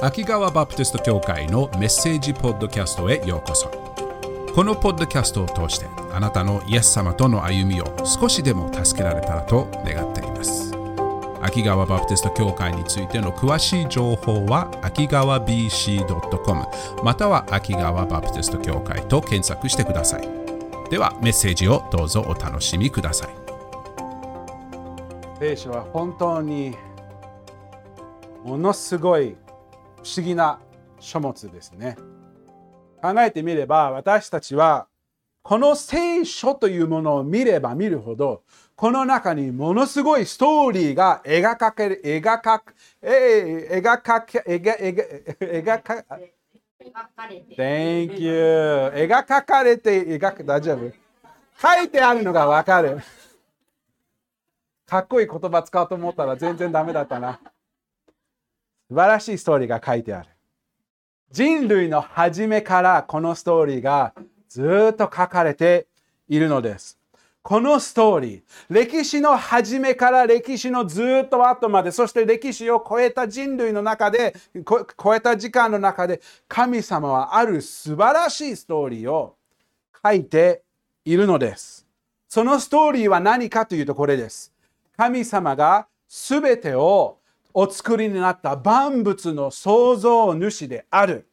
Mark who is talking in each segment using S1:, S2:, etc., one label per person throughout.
S1: 秋川バプテスト教会のメッセージポッドキャストへようこそ。このポッドキャストを通してあなたのイエス様との歩みを少しでも助けられたらと願っています。秋川バプテスト教会についての詳しい情報は秋川 BC.com または秋川バプテスト教会と検索してください。ではメッセージをどうぞお楽しみください。
S2: 聖書は本当にものすごい不思議な書物ですね。考えてみれば私たちはこの聖書というものを見れば見るほどこの中にものすごいストーリーが描かれ描かえー、描か描描描か Thank you. 描かれて描く大丈夫？書いてあるのがわかる。かっこいい言葉使おうと思ったら全然ダメだったな素晴らしいストーリーが書いてある。人類の初めからこのストーリーがずっと書かれているのです。このストーリー、歴史の初めから歴史のずっと後まで、そして歴史を超えた人類の中で、超えた時間の中で、神様はある素晴らしいストーリーを書いているのです。そのストーリーは何かというとこれです。神様が全てをお作りになった万物の創造主である。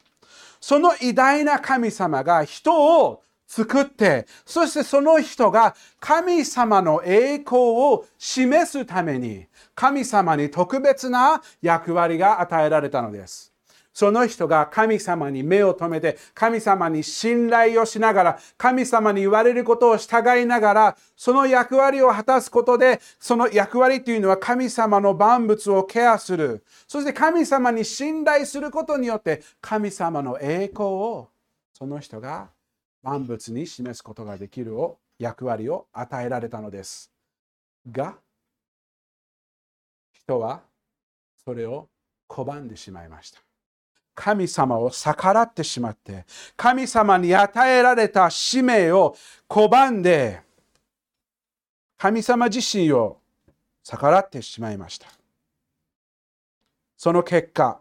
S2: その偉大な神様が人を作って、そしてその人が神様の栄光を示すために、神様に特別な役割が与えられたのです。その人が神様に目を留めて、神様に信頼をしながら、神様に言われることを従いながら、その役割を果たすことで、その役割というのは神様の万物をケアする。そして神様に信頼することによって、神様の栄光をその人が万物に示すことができるを役割を与えられたのです。が、人はそれを拒んでしまいました。神様を逆らってしまって、神様に与えられた使命を拒んで、神様自身を逆らってしまいました。その結果、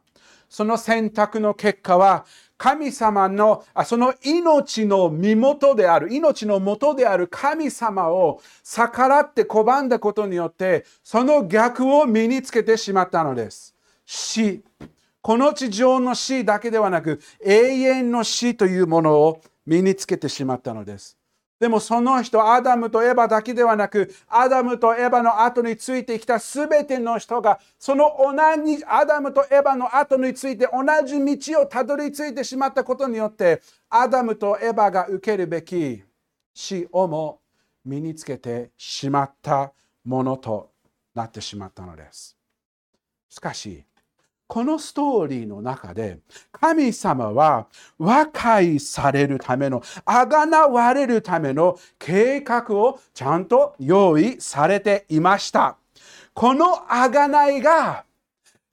S2: その選択の結果は、神様のあ、その命の身元である、命の元である神様を逆らって拒んだことによって、その逆を身につけてしまったのです。死。この地上の死だけではなく永遠の死というものを身につけてしまったのです。でもその人、アダムとエバだけではなく、アダムとエバの後についてきたすべての人が、その同じアダムとエバの後について同じ道をたどり着いてしまったことによって、アダムとエバが受けるべき死をも身につけてしまったものとなってしまったのです。しかし、このストーリーの中で神様は和解されるためのあがなわれるための計画をちゃんと用意されていました。このあがないが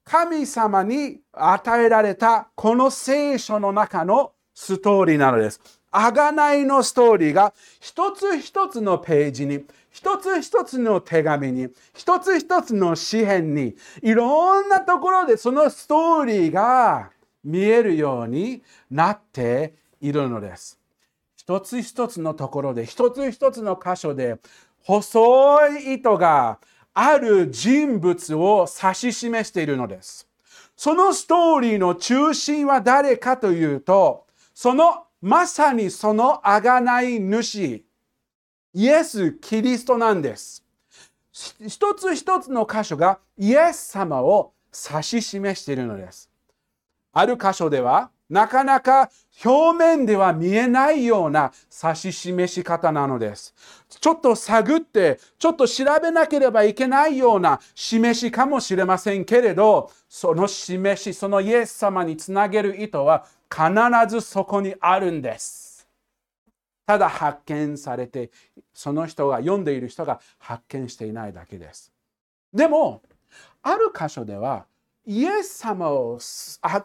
S2: 神様に与えられたこの聖書の中のストーリーなのです。あがないのストーリーが一つ一つのページに一つ一つの手紙に、一つ一つの詩篇に、いろんなところでそのストーリーが見えるようになっているのです。一つ一つのところで、一つ一つの箇所で、細い糸がある人物を指し示しているのです。そのストーリーの中心は誰かというと、そのまさにその贖い主、イエス・キリストなんです。一つ一つの箇所がイエス様を指し示しているのです。ある箇所ではなかなか表面では見えないような指し示し方なのです。ちょっと探って、ちょっと調べなければいけないような示しかもしれませんけれど、その示し、そのイエス様につなげる意図は必ずそこにあるんです。ただ発見されてその人が読んでいる人が発見していないだけです。でもある箇所ではイエス様を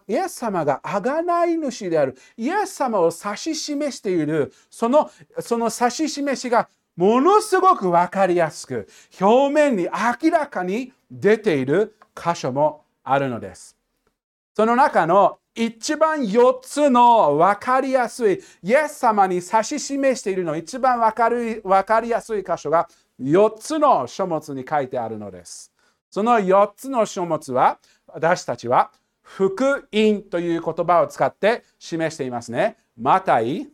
S2: イエス様が贖い主であるイエス様を指し示しているそのその指し示しがものすごく分かりやすく表面に明らかに出ている箇所もあるのです。その中の一番4つの分かりやすい、イエス様に指し示しているの一番分かる分かりやすい箇所が4つの書物に書いてあるのです。その4つの書物は私たちは福音という言葉を使って示していますね。マタイ、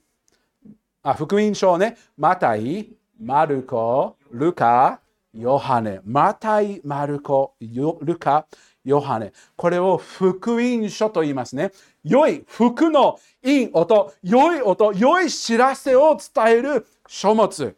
S2: あ福音書ね、マタイ、マルコ、ルカ、ヨハネ。マタイ、マルコ、ルカ、ヨハネ。これを福音書と言いますね。良い福のいい音、良い音、良い知らせを伝える書物。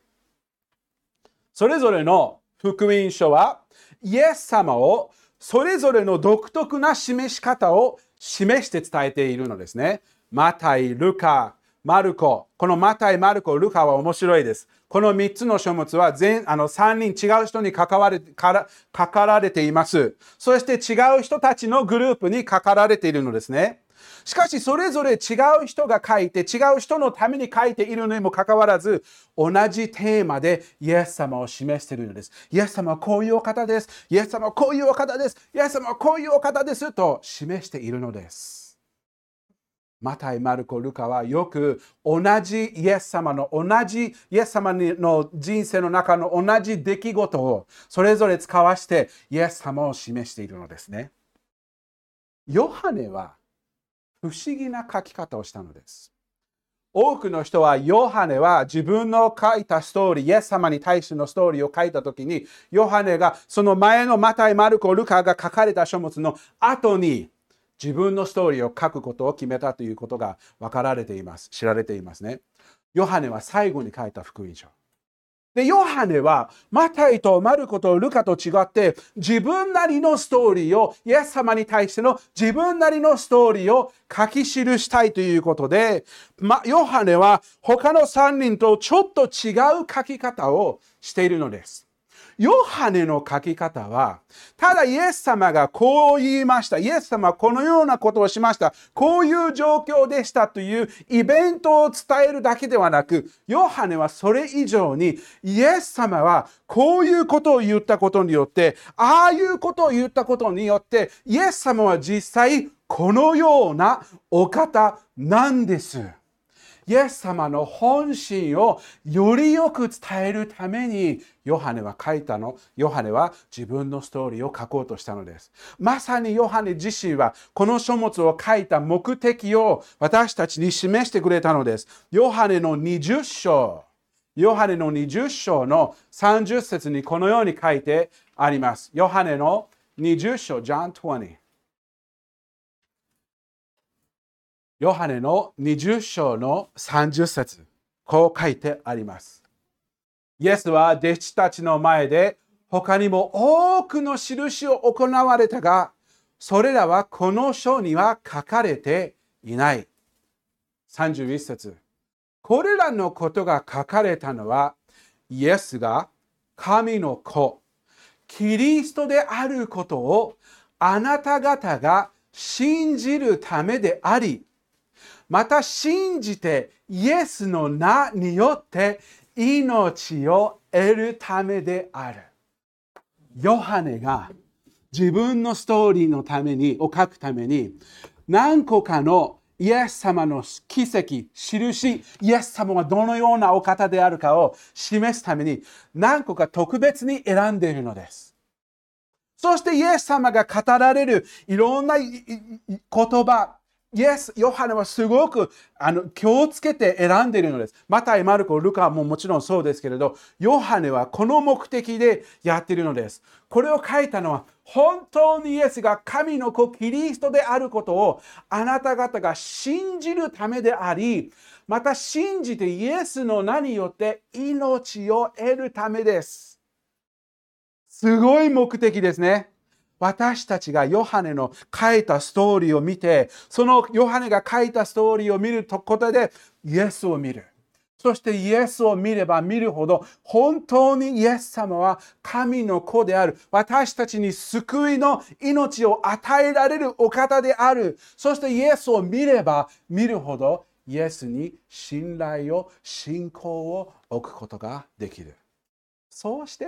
S2: それぞれの福音書は、イエス様をそれぞれの独特な示し方を示して伝えているのですね。マタイ、ルカ、マルコ。このマタイ、マルコ、ルカは面白いです。この3つの書物は全あの3人違う人に関われから書かられています。そして違う人たちのグループに書かられているのですね。しかしそれぞれ違う人が書いて違う人のために書いているのにもかかわらず同じテーマでイエス様を示しているのです。イエス様はこういうお方です。イエス様はこういうお方です。イエス様はこういうお方ですと示しているのです。マタイ、マルコ、ルカはよく同じイエス様の同じイエス様の人生の中の同じ出来事をそれぞれ使わしてイエス様を示しているのですね。ヨハネは不思議な書き方をしたのです。多くの人はヨハネは自分の書いたストーリー、イエス様に対してのストーリーを書いたときに、ヨハネがその前のマタイ、マルコ、ルカが書かれた書物の後に自分のストーリーを書くことを決めたということが分かられています。知られていますね。ヨハネは最後に書いた福音書。で、ヨハネは、マタイとマルコとルカと違って、自分なりのストーリーを、イエス様に対しての自分なりのストーリーを書き記したいということで、ま、ヨハネは他の3人とちょっと違う書き方をしているのです。ヨハネの書き方は、ただイエス様がこう言いました。イエス様はこのようなことをしました。こういう状況でしたというイベントを伝えるだけではなく、ヨハネはそれ以上に、イエス様はこういうことを言ったことによって、ああいうことを言ったことによって、イエス様は実際このようなお方なんです。イエス様の本心をよりよく伝えるためにヨハネは書いたの。ヨハネは自分のストーリーを書こうとしたのです。まさにヨハネ自身はこの書物を書いた目的を私たちに示してくれたのです。ヨハネの20章。ヨハネの20章の30節にこのように書いてあります。ヨハネの20章、John 20。ヨハネの20章の30節こう書いてあります。イエスは弟子たちの前で他にも多くの印を行われたが、それらはこの書には書かれていない。31節これらのことが書かれたのは、イエスが神の子、キリストであることをあなた方が信じるためであり、また信じてイエスの名によって命を得るためである。ヨハネが自分のストーリーのために、を書くために、何個かのイエス様の奇跡、印、イエス様はどのようなお方であるかを示すために、何個か特別に選んでいるのです。そしてイエス様が語られるいろんな言葉、イエス、ヨハネはすごくあの気をつけて選んでいるのです。マタイ、マルコ、ルカももちろんそうですけれど、ヨハネはこの目的でやっているのです。これを書いたのは、本当にイエスが神の子キリストであることをあなた方が信じるためであり、また信じてイエスの名によって命を得るためです。すごい目的ですね。私たちがヨハネの書いたストーリーを見て、そのヨハネが書いたストーリーを見ることで、イエスを見る。そしてイエスを見れば見るほど、本当にイエス様は神の子である。私たちに救いの命を与えられるお方である。そしてイエスを見れば見るほど、イエスに信頼を、信仰を置くことができる。そうして、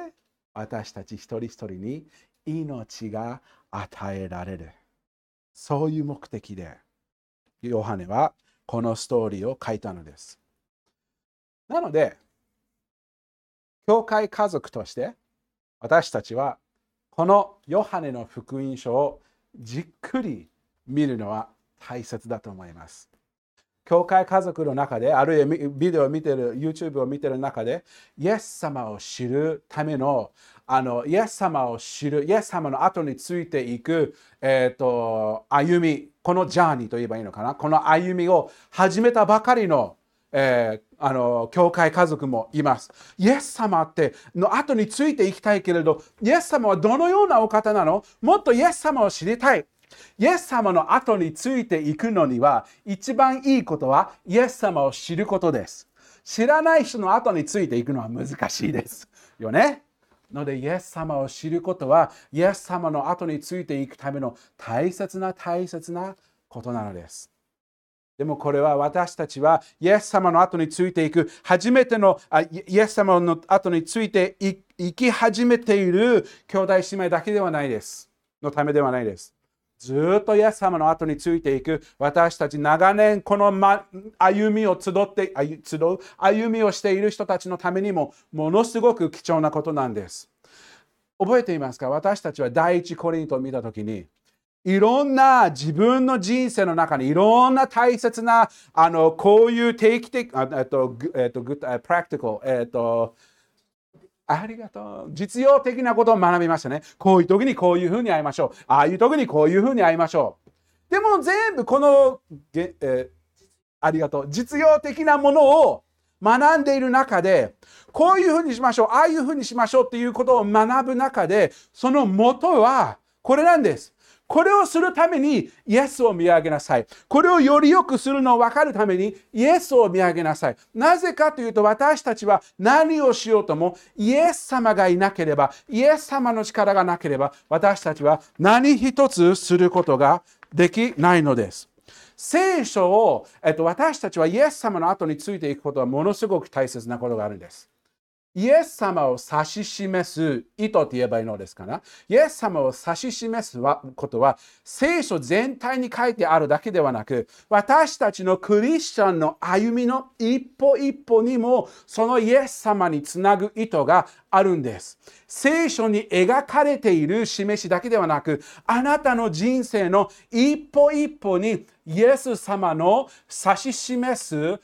S2: 私たち一人一人に命が与えられる。そういう目的で、ヨハネはこのストーリーを書いたのです。なので、教会家族として私たちはこのヨハネの福音書をじっくり見るのは大切だと思います。教会家族の中で、あるいはビデオを見てる、YouTube を見てる中で、イエス様を知るための、あのイエス様を知る、イエス様の後についていく、えーと、歩み、このジャーニーと言えばいいのかな、この歩みを始めたばかりの、えー、あの教会家族もいます。イエス様っての後についていきたいけれど、イエス様はどのようなお方なの？もっとイエス様を知りたい。イエス様の後についていくのには、一番いいことはイエス様を知ることです。知らない人の後についていくのは難しいです。よねので、イエス様を知ることは、イエス様の後についていくための大切な大切なことなのです。でもこれは私たちはイエス様の後についていく初めてのイエス様の後についていき始めている兄弟姉妹だけではないです。のためではないです。ずっとイエス様の後についていく私たち長年この、ま、歩みを集って集う歩みをしている人たちのためにもものすごく貴重なことなんです。覚えていますか？私たちは第一コリントを見たときにいろんな自分の人生の中にいろんな大切なあのこういう定期的、えっと、えっと、プラクティカル、えっと、ありがとう。実用的なことを学びましたね。こういう時にこういうふうに会いましょう。ああいう時にこういうふうに会いましょう。でも全部この、えー、ありがとう。実用的なものを学んでいる中で、こういうふうにしましょう。ああいうふうにしましょうっていうことを学ぶ中で、その元はこれなんです。これをするためにイエスを見上げなさい。これをより良くするのを分かるためにイエスを見上げなさい。なぜかというと私たちは何をしようともイエス様がいなければ、イエス様の力がなければ私たちは何一つすることができないのです。聖書を、えっと、私たちはイエス様の後についていくことはものすごく大切なことがあるんです。イエス様を指し示す意図と言えばいいのですかな？イエス様を指し示すことは聖書全体に書いてあるだけではなく私たちのクリスチャンの歩みの一歩一歩にもそのイエス様につなぐ意図があるんです。聖書に描かれている示しだけではなくあなたの人生の一歩一歩にイエス様の指し示す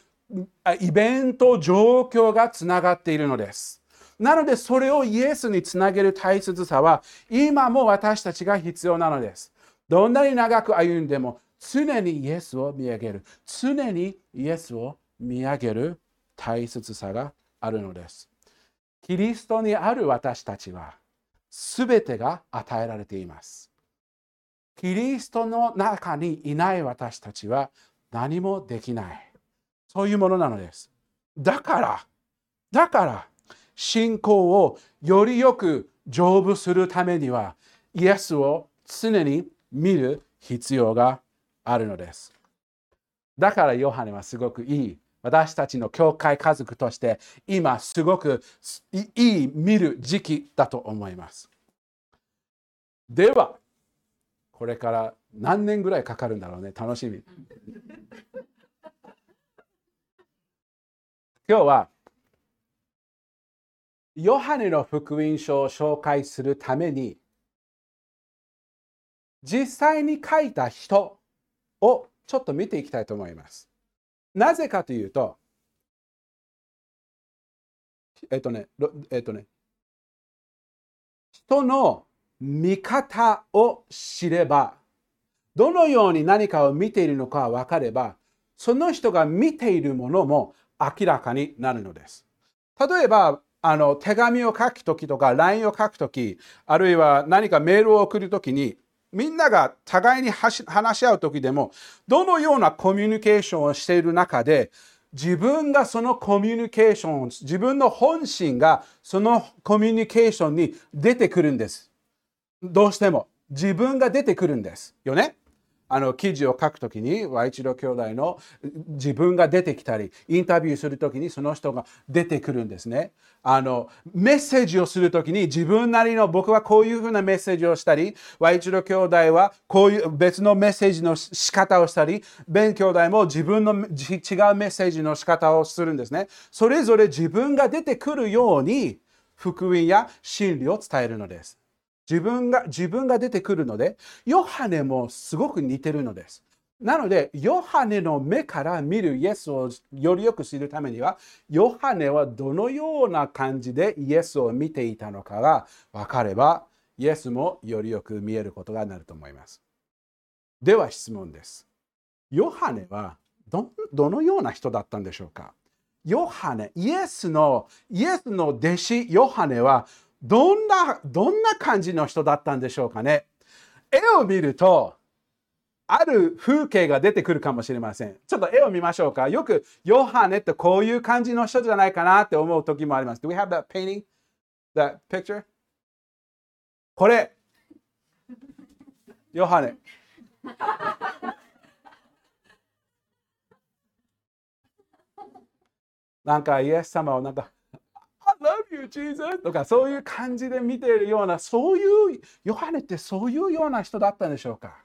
S2: イベント、状況がつながっているのです。なので、それをイエスにつなげる大切さは、今も私たちが必要なのです。どんなに長く歩んでも、常にイエスを見上げる。常にイエスを見上げる大切さがあるのです。キリストにある私たちは、すべてが与えられています。キリストの中にいない私たちは何もできない。そういうものなのです。だから、だから、信仰をよりよく成就するためには、イエスを常に見る必要があるのです。だからヨハネはすごくいい。私たちの教会家族として今すごくいい見る時期だと思います。では、これから何年ぐらいかかるんだろうね。楽しみ。今日はヨハネの福音書を紹介するために実際に書いた人をちょっと見ていきたいと思います。なぜかというと、えっとね、えっとね、人の見方を知れば、どのように何かを見ているのか分かれば、その人が見ているものも明らかになるのです。例えば、あの手紙を書くときとか LINE を書くとき、あるいは何かメールを送るときに、みんなが互いに話し合うときでも、どのようなコミュニケーションをしている中で、自分がそのコミュニケーション、自分の本心がそのコミュニケーションに出てくるんです。どうしても。自分が出てくるんです。よね？あの記事を書くときに、和一郎兄弟の自分が出てきたり、インタビューするときにその人が出てくるんですね。あのメッセージをするときに自分なりの僕はこういうふうなメッセージをしたり、和一郎兄弟はこういう別のメッセージの仕方をしたり、ベン兄弟も自分の違うメッセージの仕方をするんですね。それぞれ自分が出てくるように福音や真理を伝えるのです。自分が自分が出てくるので、ヨハネもすごく似てるのです。なので、ヨハネの目から見るイエスをよりよく知るためには、ヨハネはどのような感じでイエスを見ていたのかが分かれば、イエスもよりよく見えることがなると思います。では質問です。ヨハネはどどのような人だったんでしょうか？ヨハネ、イエスの、イエスの弟子ヨハネはどんな、どんな感じの人だったんでしょうかね。絵を見ると、ある風景が出てくるかもしれません。ちょっと絵を見ましょうか。よく、ヨハネってこういう感じの人じゃないかなって思う時もあります。Do we have that painting? That picture? これ。ヨハネ。なんかイエス様をなんか Jesus! とかそういう感じで見ているような、そういう、ヨハネってそういうような人だったんでしょうか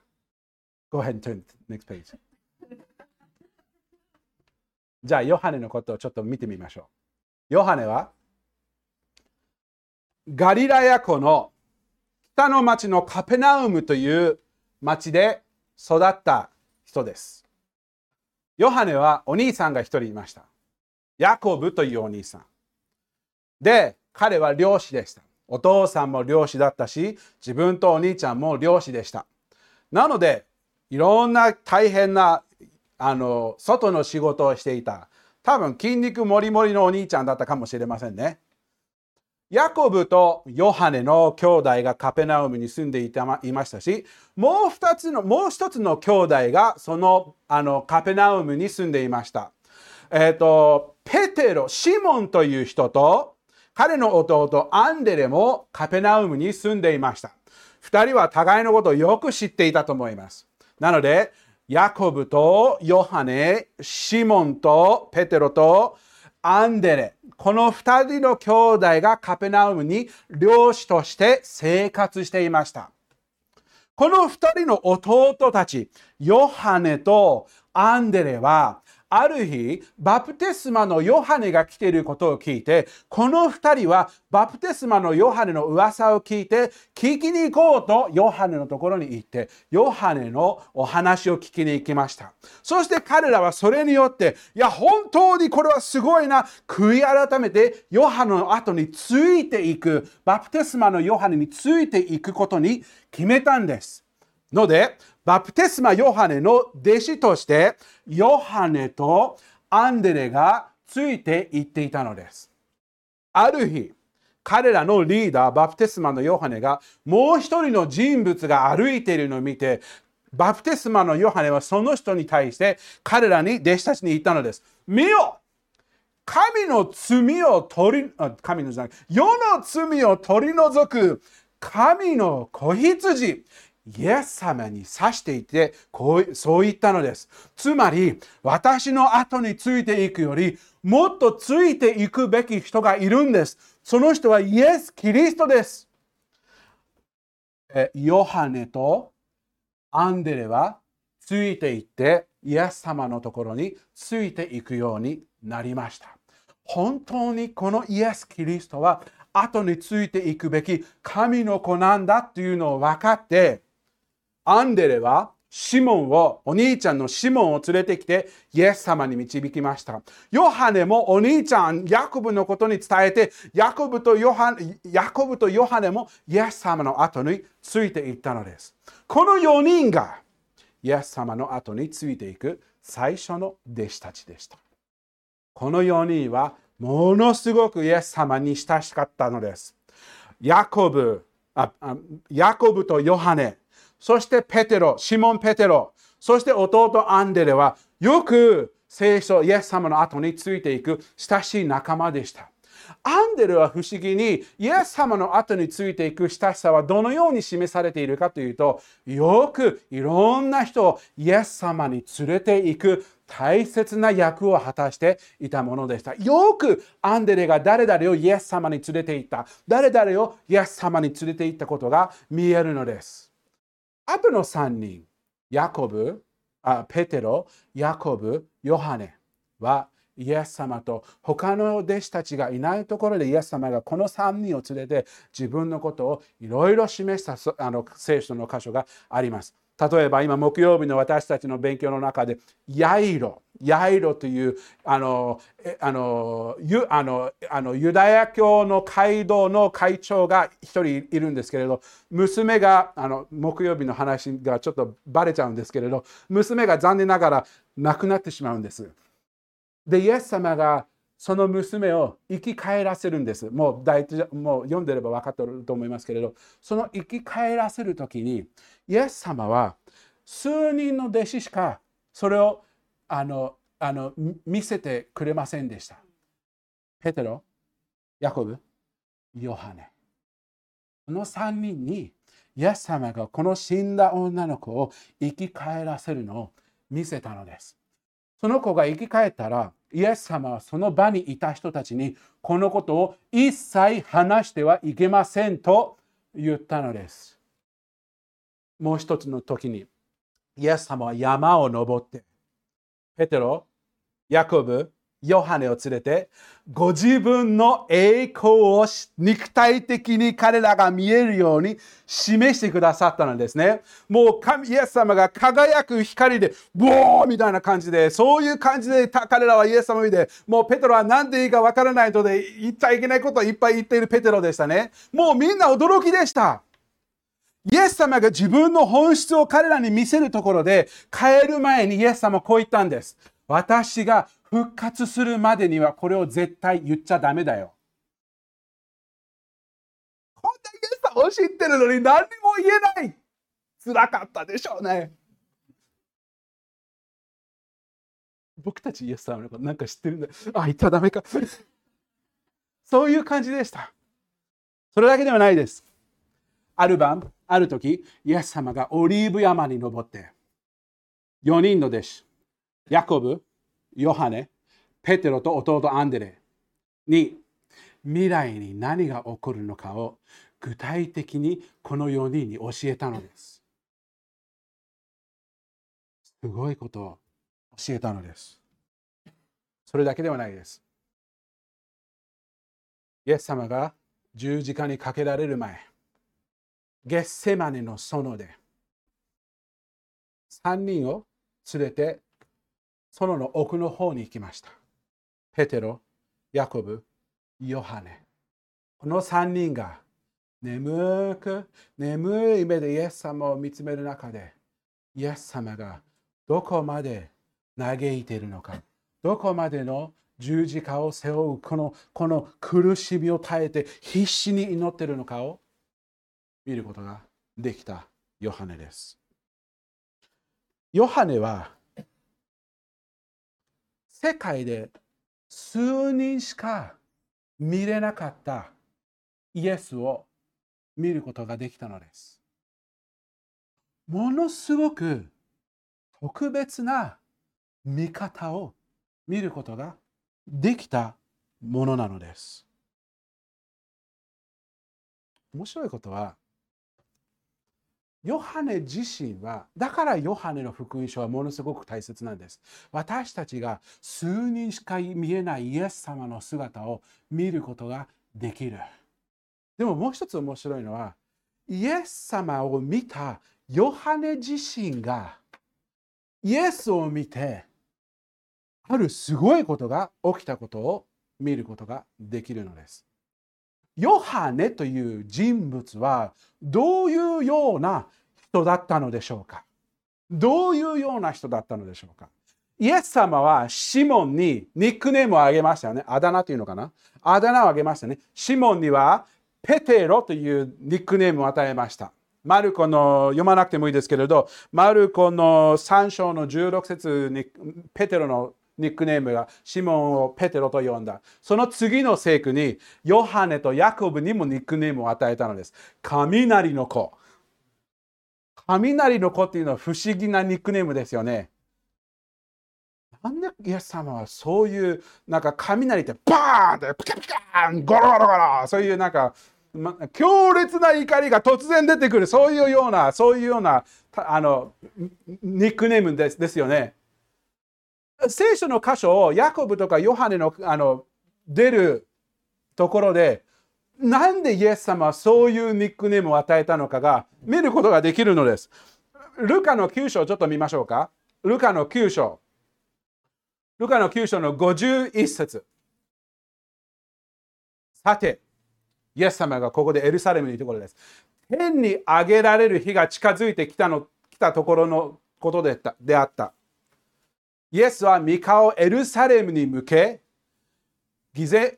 S2: ?Go ahead and turn next page. じゃあ、ヨハネのことをちょっと見てみましょう。ヨハネは、ガリラヤ湖の北の町のカペナウムという町で育った人です。ヨハネはお兄さんが一人いました。ヤコブというお兄さん。で、彼は漁師でした。お父さんも漁師だったし、自分とお兄ちゃんも漁師でした。なので、いろんな大変なあの外の仕事をしていた。多分筋肉もりもりのお兄ちゃんだったかもしれませんね。ヤコブとヨハネの兄弟がカペナウムに住んでいたいましたし、もう二つの、もう一つの兄弟がそのあのカペナウムに住んでいました。えっ、ー、と、ペテロ、シモンという人と、彼の弟アンデレもカペナウムに住んでいました。二人は互いのことをよく知っていたと思います。なので、ヤコブとヨハネ、シモンとペテロとアンデレ、この二人の兄弟がカペナウムに漁師として生活していました。この二人の弟たち、ヨハネとアンデレはある日、バプテスマのヨハネが来ていることを聞いて、この二人はバプテスマのヨハネの噂を聞いて、聞きに行こうとヨハネのところに行って、ヨハネのお話を聞きに行きました。そして彼らはそれによって、いや、本当にこれはすごいな、悔い改めてヨハネの後についていく、バプテスマのヨハネについていくことに決めたんです。ので、バプテスマ・ヨハネの弟子としてヨハネとアンデレがついていっていたのです。ある日、彼らのリーダー、バプテスマのヨハネがもう一人の人物が歩いているのを見て、バプテスマのヨハネはその人に対して彼らに弟子たちに言ったのです。見よ神の罪を取り、神のじゃない、世の罪を取り除く神の子羊、イエス様に指していてこうそう言ったのです。つまり私の後についていくよりもっとついていくべき人がいるんです。その人はイエス・キリストです。ヨハネとアンデレはついていってイエス様のところについていくようになりました。本当にこのイエス・キリストは後についていくべき神の子なんだっていうのを分かってアンデレはシモンを、お兄ちゃんのシモンを連れてきて、イエス様に導きました。ヨハネもお兄ちゃん、ヤコブのことに伝えて、ヤコブとヨハヤコブとヨハネもイエス様の後についていったのです。この4人がイエス様の後についていく最初の弟子たちでした。この4人はものすごくイエス様に親しかったのです。ヤコブ、あヤコブとヨハネ、そしてペテロ、シモン・ペテロ、そして弟アンデレはよく聖書、イエス様の後についていく親しい仲間でした。アンデルは不思議にイエス様の後についていく親しさはどのように示されているかというとよくいろんな人をイエス様に連れていく大切な役を果たしていたものでした。よくアンデレが誰々をイエス様に連れて行った。誰々をイエス様に連れて行ったことが見えるのです。あとの3人、ヤコブ、あペテロ、ヤコブ、ヨハネはイエス様と他の弟子たちがいないところでイエス様がこの3人を連れて自分のことをいろいろ示したあの聖書の箇所があります。例えば今木曜日の私たちの勉強の中でヤイロヤイロというあのあのユあのあのユダヤ教の街道の会長が一人いるんですけれど娘があの木曜日の話がちょっとバレちゃうんですけれど娘が残念ながら亡くなってしまうんです。でイエス様がその娘を生き返らせるんです。もう大もう読んでれば分かってると思いますけれど、その生き返らせる時に、イエス様は数人の弟子しかそれをあのあの見せてくれませんでした。ペテロ、ヤコブ、ヨハネ。この3人にイエス様がこの死んだ女の子を生き返らせるのを見せたのです。その子が生き返ったら、イエス様はその場にいた人たちにこのことを一切話してはいけませんと言ったのです。もう一つの時に、イエス様は山を登って、ペテロ、ヤコブ、ヨハネを連れて、ご自分の栄光を肉体的に彼らが見えるように示してくださったのですね。もう神イエス様が輝く光で、ボーみたいな感じで、そういう感じで彼らはイエス様を見て、もうペテロは何でいいかわからないので、言っちゃいけないことをいっぱい言っているペテロでしたね。もうみんな驚きでした。イエス様が自分の本質を彼らに見せるところで、帰る前にイエス様こう言ったんです。私が復活するまでにはこれを絶対言っちゃダメだよ。こんだけさを知ってるのに何にも言えない。辛かったでしょうね。僕たちイエス様のことなんか知ってるんだ。あ、言っちゃダメか。そういう感じでした。それだけではないです。ある晩、ある時、イエス様がオリーブ山に登って、4人の弟子、ヤコブ、ヨハネ、ペテロと弟アンデレに未来に何が起こるのかを具体的にこの4人に教えたのです。すごいことを教えたのです。それだけではないです。イエス様が十字架にかけられる前、ゲッセマネの園で3人を連れて園の奥の方に行きました。ペテロ、ヤコブ、ヨハネ。この3人が眠く、眠い目でイエス様を見つめる中で、イエス様がどこまで嘆いているのか、どこまでの十字架を背負うこのこの苦しみを耐えて必死に祈っているのかを見ることができたヨハネです。ヨハネは世界で数人しか見れなかったイエスを見ることができたのです。ものすごく特別な見方を見ることができたものなのです。面白いことはヨハネ自身は、だからヨハネの福音書はものすごく大切なんです。私たちが数人しか見えないイエス様の姿を見ることができる。でももう一つ面白いのは、イエス様を見たヨハネ自身がイエスを見て、あるすごいことが起きたことを見ることができるのです。ヨハネという人物はどういうような人だったのでしょうか？どういうような人だったのでしょうか？イエス様はシモンにニックネームをあげましたよね。あだ名というのかな？あだ名をあげましたね。シモンにはペテロというニックネームを与えました。マルコの読まなくてもいいですけれど、マルコの3章の16節にペテロのニックネームがシモンをペテロと呼んだ。その次の聖句にヨハネとヤコブにもニックネームを与えたのです。雷の子。雷の子っていうのは不思議なニックネームですよね。なんでイエス様はそういうなんか雷ってバーンってピカピカンゴロゴロゴロそういうなんか、ま、強烈な怒りが突然出てくるそういうようなそういうようなあのニックネームですですよね。聖書の箇所をヤコブとかヨハネのあの出るところでなんでイエス様はそういうニックネームを与えたのかが見ることができるのです。ルカの9章ちょっと見ましょうか。ルカの9章。ルカの9章の51節さて、イエス様がここでエルサレムにいるところです。天に上げられる日が近づいてきたの来たところのことでであった。イエスは三顔をエルサレムに向け、偽善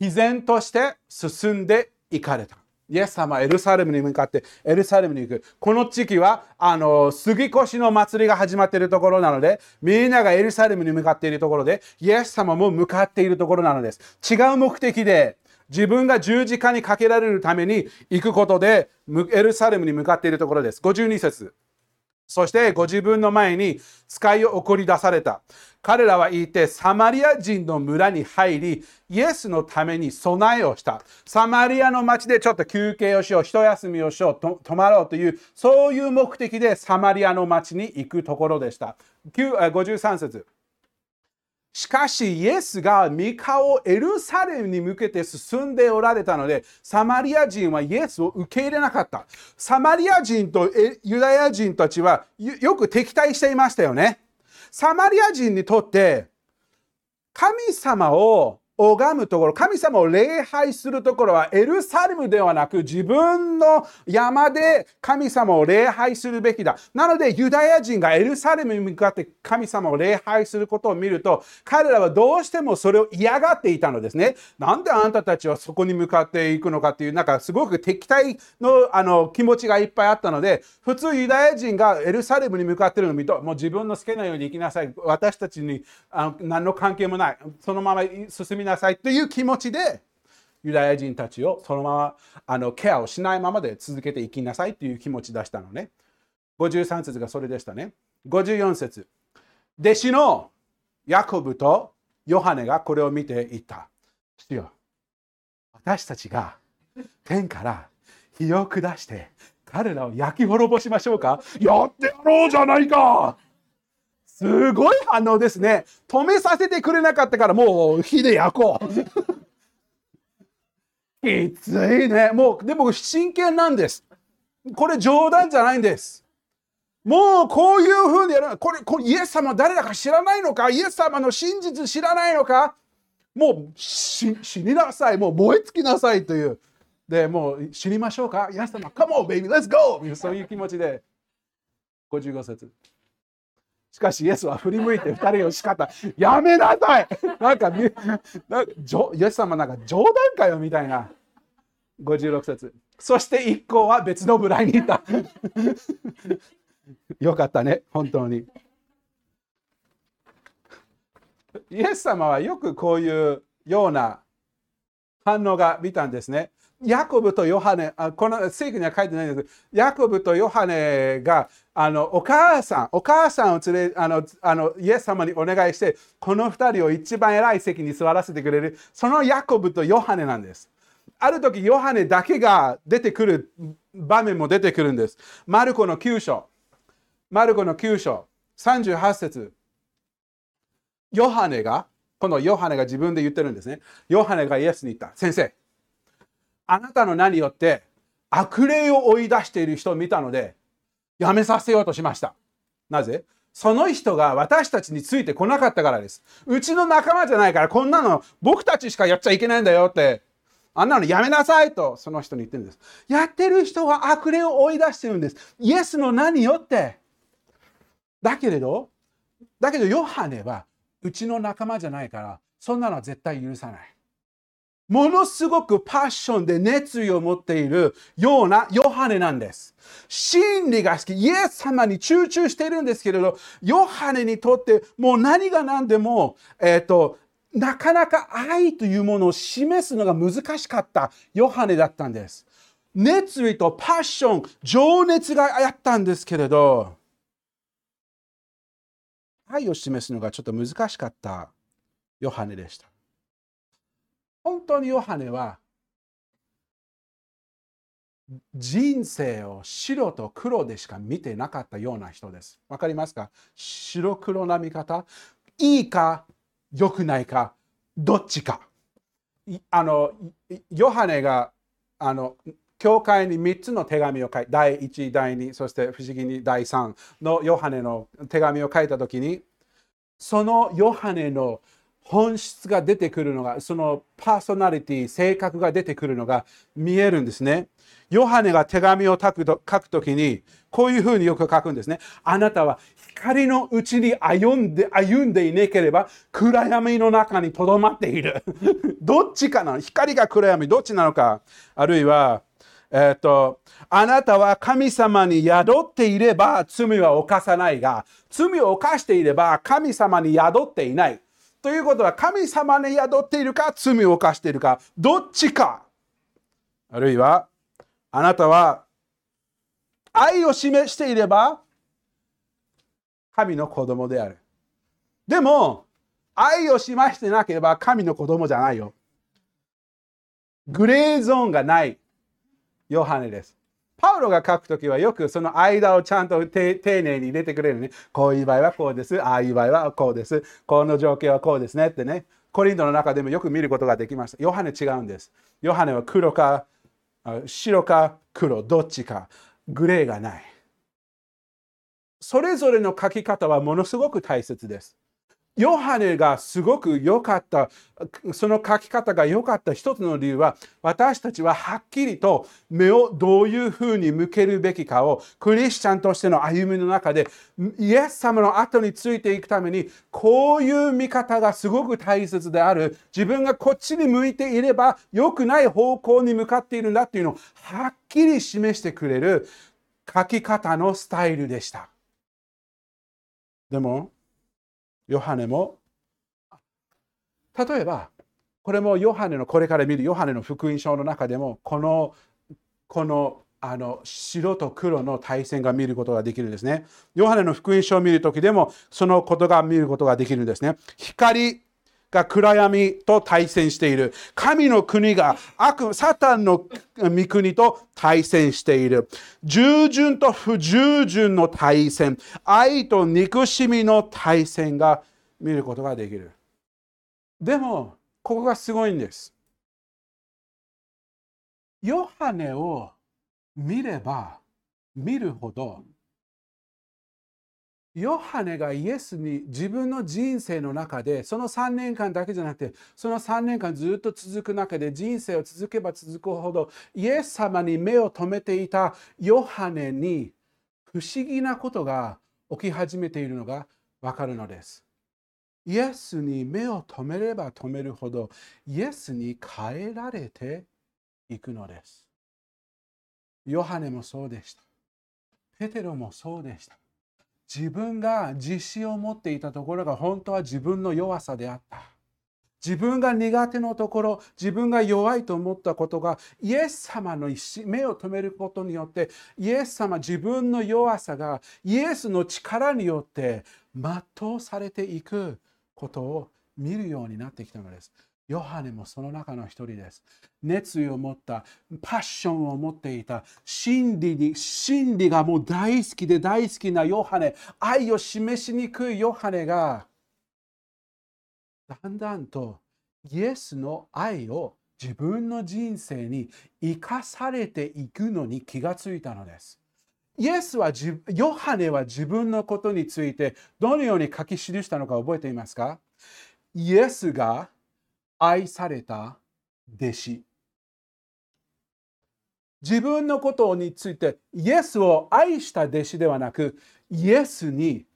S2: 毅然として進んでいかれた。イエス様はエルサレムに向かってエルサレムに行く。この地域はあの杉越の祭りが始まっているところなので、みんながエルサレムに向かっているところで、イエス様も向かっているところなのです。違う目的で、自分が十字架にかけられるために行くことで、エルサレムに向かっているところです。52節。そしてご自分の前に使いを送り出された。彼らは言ってサマリア人の村に入り、イエスのために備えをした。サマリアの町でちょっと休憩をしよう、一休みをしよう、泊まろうという、そういう目的でサマリアの町に行くところでした。53節。しかし、イエスが三顔をエルサレムに向けて進んでおられたので、サマリア人はイエスを受け入れなかった。サマリア人とユダヤ人たちはよく敵対していましたよね。サマリア人にとって、神様を拝むところ、神様を礼拝するところはエルサレムではなく自分の山で神様を礼拝するべきだ。なのでユダヤ人がエルサレムに向かって神様を礼拝することを見ると彼らはどうしてもそれを嫌がっていたのですね。なんであんたたちはそこに向かっていくのかっていうなんかすごく敵対のあの気持ちがいっぱいあったので普通ユダヤ人がエルサレムに向かってるのを見るともう自分の好きなように行きなさい。私たちにあの何の関係もない。そのまま進みなさいという気持ちでユダヤ人たちをそのままあのケアをしないままで続けていきなさいという気持ち出したのね。53節がそれでしたね。54節弟子のヤコブとヨハネがこれを見ていった。主よ私たちが天から火を下して彼らを焼き滅ぼしましょうか？やってやろうじゃないかすごい反応ですね。止めさせてくれなかったからもう火で焼こう。きついね。もう、でも真剣なんです。これ冗談じゃないんです。もうこういうふうにやる。これ、これイエス様誰だか知らないのか？イエス様の真実知らないのか？もう死になさい。もう燃え尽きなさいという。で、もう死にましょうか？イエス様、Come on, baby, let's go! そういう気持ちで。55節。しかし、イエスは振り向いて2人を叱った。やめなさいなんか、なんかイエス様なんか冗談かよみたいな。56節。そして一行は別の部屋にいた。よかったね、本当に。イエス様はよくこういうような反応が見たんですね。ヤコブとヨハネ、あこの聖句には書いてないんですけど、ヤコブとヨハネがあのお母さん、お母さんを連れあのあのイエス様にお願いして、この2人を一番偉い席に座らせてくれる、そのヤコブとヨハネなんです。ある時、ヨハネだけが出てくる場面も出てくるんです。マルコの9章、マルコの9章、38節ヨハネが、このヨハネが自分で言ってるんですね。ヨハネがイエスに言った。先生、あなたの名によって悪霊を追い出している人を見たので、やめさせようとしました。なぜ？その人が私たちについてこなかったからです。うちの仲間じゃないから、こんなの僕たちしかやっちゃいけないんだよって、あんなのやめなさいとその人に言ってるんです。やってる人は悪霊を追い出してるんです。イエスの名によって。だけれど、だけどヨハネはうちの仲間じゃないから、そんなのは絶対許さない。ものすごくパッションで熱意を持っているようなヨハネなんです。真理が好き、イエス様に集中しているんですけれど、ヨハネにとってもう何が何でも、えっ、ー、と、なかなか愛というものを示すのが難しかったヨハネだったんです。熱意とパッション、情熱があったんですけれど、愛を示すのがちょっと難しかったヨハネでした。本当にヨハネは人生を白と黒でしか見てなかったような人です。わかりますか？白黒な見方いいか？良くないか？どっちか？あのヨハネがあの教会に3つの手紙を書いて第1、第2、そして不思議に第3のヨハネの手紙を書いたときにそのヨハネの本質が出てくるのが、そのパーソナリティ、性格が出てくるのが見えるんですね。ヨハネが手紙を書くと書くときに、こういうふうによく書くんですね。あなたは光のうちに歩んで歩んでいなければ暗闇の中にとどまっている。どっちかな光が暗闇、どっちなのか。あるいは、えっ、と、あなたは神様に宿っていれば罪は犯さないが、罪を犯していれば神様に宿っていない。ということは神様に宿っているか罪を犯しているかどっちかあるいはあなたは愛を示していれば神の子供である。でも愛を示してなければ神の子供じゃないよ。グレーゾーンがないヨハネです。パウロが書くときはよくその間をちゃんと丁寧に入れてくれるね。こういう場合はこうです。ああいう場合はこうです。この状況はこうですねってね。コリントの中でもよく見ることができました。ヨハネ違うんです。ヨハネは黒か白か黒、どっちか。グレーがない。それぞれの書き方はものすごく大切です。ヨハネがすごく良かった、その書き方が良かった一つの理由は、私たちははっきりと目をどういうふうに向けるべきかを、クリスチャンとしての歩みの中で、イエス様の後についていくために、こういう見方がすごく大切である。自分がこっちに向いていれば、良くない方向に向かっているんだっていうのをはっきり示してくれる書き方のスタイルでした。でも、ヨハネも例えばこれもヨハネのこれから見るヨハネの福音書の中でもこのこのあの白と黒の対戦が見ることができるんですね。ヨハネの福音書を見る時でもそのことが見ることができるんですね。光が暗闇と対戦している。神の国が悪、サタンの御国と対戦している。従順と不従順の対戦。愛と憎しみの対戦が見ることができる。でも、ここがすごいんです。ヨハネを見れば見るほどヨハネがイエスに自分の人生の中でその3年間だけじゃなくてその3年間ずっと続く中で人生を続けば続くほどイエス様に目を留めていたヨハネに不思議なことが起き始めているのがわかるのです。イエスに目を留めれば留めるほどイエスに変えられていくのです。ヨハネもそうでした。ペテロもそうでした。自分が自信を持っていたところが本当は自分の弱さであった。自分が苦手なところ、自分が弱いと思ったことが、イエス様の目を留めることによって、イエス様自分の弱さがイエスの力によって全うされていくことを見るようになってきたのです。ヨハネもその中の一人です。熱意を持った、パッションを持っていた、真理に、真理がもう大好きで大好きなヨハネ、愛を示しにくいヨハネが、だんだんとイエスの愛を自分の人生に生かされていくのに気がついたのです。イエスはヨハネは自分のことについてどのように書き記したのか覚えていますか？イエスが愛された弟子。自分のことについてイエスを愛した弟子ではなくイエスに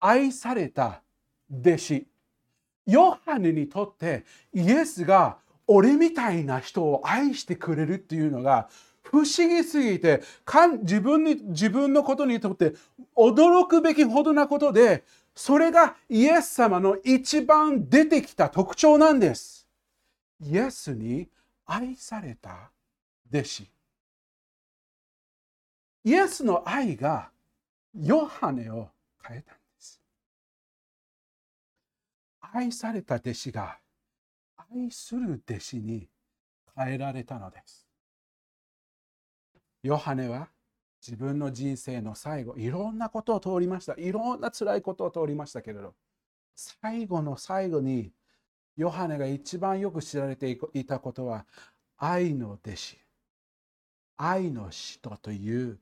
S2: 愛された弟子。ヨハネにとってイエスが俺みたいな人を愛してくれるっていうのが不思議すぎて自分に自分のことにとって驚くべきほどなことでそれがイエス様の一番出てきた特徴なんです。イエスに愛された弟子。イエスの愛がヨハネを変えたんです。愛された弟子が愛する弟子に変えられたのです。ヨハネは自分の人生の最後、いろんなことを通りました。いろんな辛いことを通りましたけれど、最後の最後に、ヨハネが一番よく知られていたことは、愛の弟子、愛の使徒という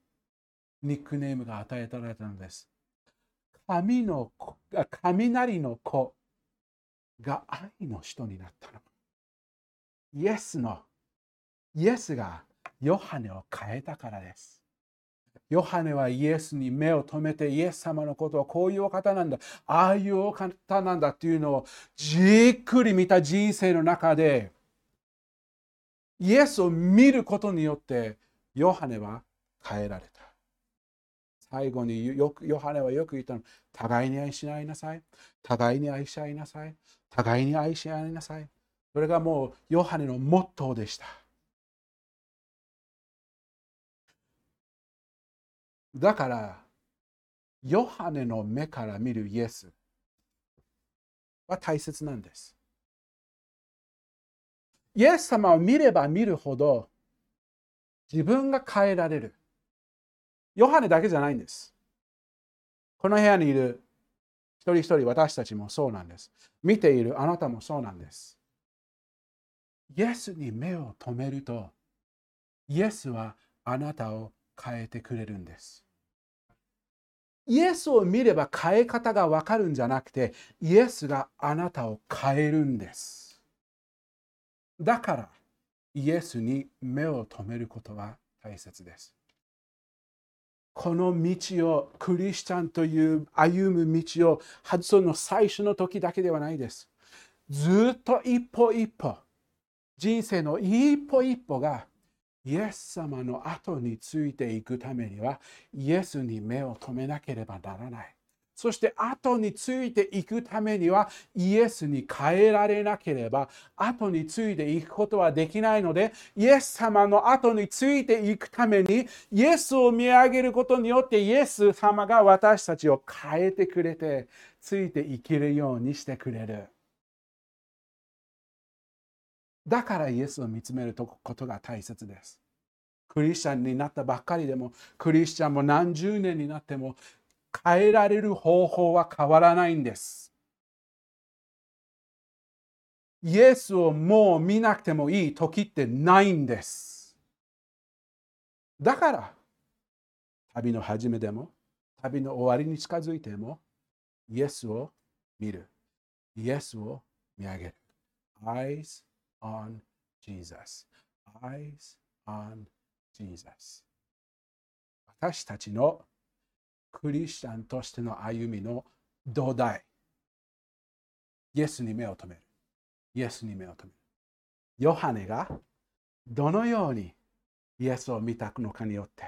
S2: ニックネームが与えられたのです。神の子雷の子が愛の人になったの。イエスの、イエスがヨハネを変えたからです。ヨハネはイエスに目を留めてイエス様のことはこういうお方なんだ、ああいうお方なんだっていうのをじっくり見た人生の中でイエスを見ることによってヨハネは変えられた。最後によくヨハネはよく言ったの互いに愛し合いなさい。互いに愛し合いなさい。互いに愛し合いなさい。それがもうヨハネのモットーでした。だから、ヨハネの目から見るイエスは大切なんです。イエス様を見れば見るほど自分が変えられる。ヨハネだけじゃないんです。この部屋にいる一人一人私たちもそうなんです。見ているあなたもそうなんです。イエスに目を留めると、イエスはあなたを変えてくれるんです。イエスを見れば変え方がわかるんじゃなくて、イエスがあなたを変えるんです。だから、イエスに目を留めることは大切です。この道を、クリスチャンという歩む道を、その最初の時だけではないです。ずっと一歩一歩、人生の一歩一歩がイエス様の後についていくためには、イエスに目を留めなければならない。そして後についていくためにはイエスに変えられなければ後についていくことはできないのでイエス様の後についていくためにイエスを見上げることによってイエス様が私たちを変えてくれてついていけるようにしてくれる。だからイエスを見つめることが大切です。クリスチャンになったばっかりでも、クリスチャンも何十年になっても、変えられる方法は変わらないんです。イエスをもう見なくてもいい時ってないんです。だから、旅の始めでも、旅の終わりに近づいても、イエスを見る。イエスを見上げる。Eyes on Jesus. Eyes on Jesus. 私たちのクリスチャンとしての歩みの土台。イエスに目を留める。イエスに目を留める。ヨハネがどのようにイエスを見たのかによって、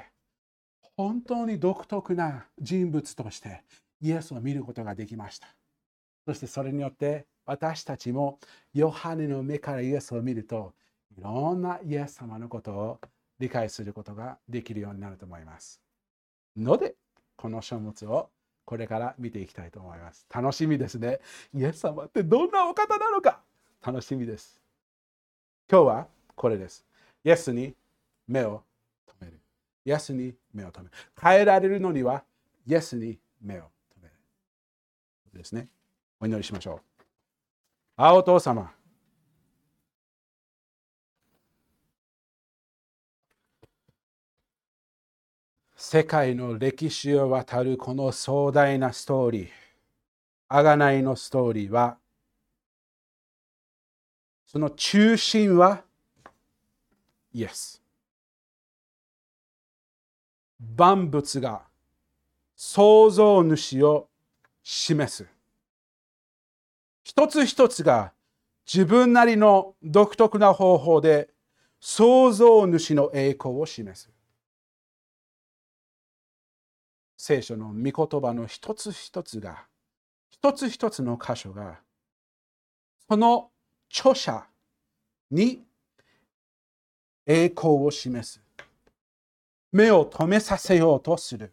S2: 本当に独特な人物としてイエスを見ることができました。そしてそれによって私たちもヨハネの目からイエスを見るといろんなイエス様のことを理解することができるようになると思います。ので、この書物をこれから見ていきたいと思います。楽しみですね。イエス様ってどんなお方なのか楽しみです。今日はこれです。イエスに目を留める。イエスに目を留める。変えられるのには、イエスに目を留める。ですね。お祈りしましょう。青父様。世界の歴史を渡るこの壮大なストーリー、あがないのストーリーは、その中心はイエス。万物が創造主を示す。一つ一つが自分なりの独特な方法で創造主の栄光を示す。聖書の御言葉の一つ一つが、一つ一つの箇所が、その著者に栄光を示す。目を止めさせようとする。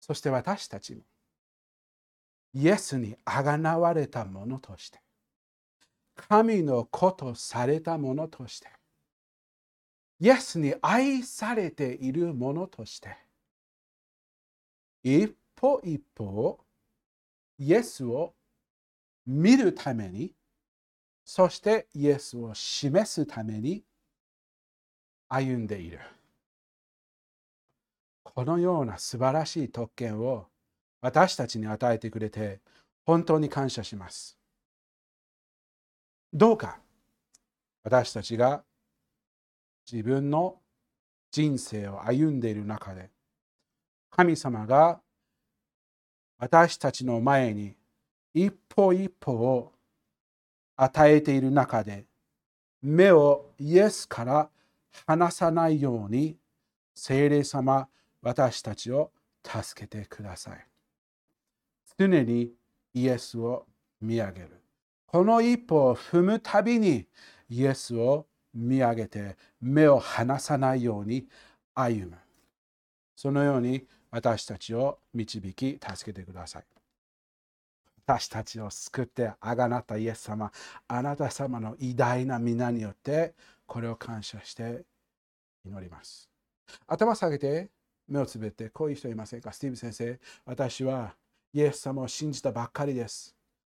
S2: そして私たちも、イエスにあがなわれたものとして、神の子とされたものとして、イエスに愛されているものとして、一歩一歩イエスを見るために、そしてイエスを示すために歩んでいる。このような素晴らしい特権を私たちに与えてくれて本当に感謝します。どうか私たちが自分の人生を歩んでいる中で神様が私たちの前に一歩一歩を与えている中で目をイエスから離さないように聖霊様私たちを助けてください。常にイエスを見上げる。この一歩を踏むたびにイエスを見上げて目を離さないように歩む。そのように私たちを導き助けてください。私たちを救ってあがなったイエス様、あなた様の偉大な皆によってこれを感謝して祈ります。頭下げて目をつぶってこういう人いませんか？スティーブ先生、私はイエス様を信じたばっかりです。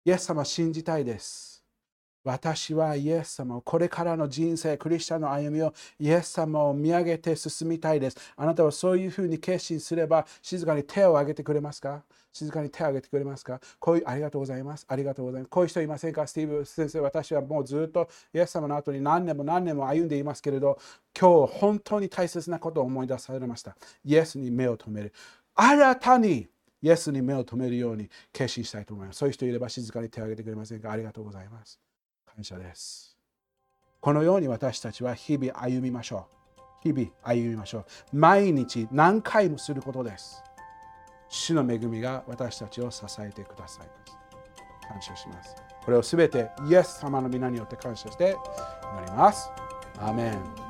S2: イエス様を信じたいです。私はイエス様をこれからの人生、クリスチャンの歩みをイエス様を見上げて進みたいです。あなたはそういうふうに決心すれば静かに手を挙げてくれますか？静かに手を挙げてくれますか？こういうありがとうございます。ありがとうございます。こういう人いませんか？スティーブ先生、私はもうずっとイエス様の後に何年も何年も歩んでいますけれど、今日本当に大切なことを思い出されました。イエスに目を留める。新たにイエスに目を留めるように決心したいと思います。そういう人いれば静かに手を挙げてくれませんか？ありがとうございます。感謝です。このように私たちは日々歩みましょう。日々歩みましょう。毎日何回もすることです。主の恵みが私たちを支えてください。感謝します。これをすべてイエス様の皆によって感謝して祈ります。アメン。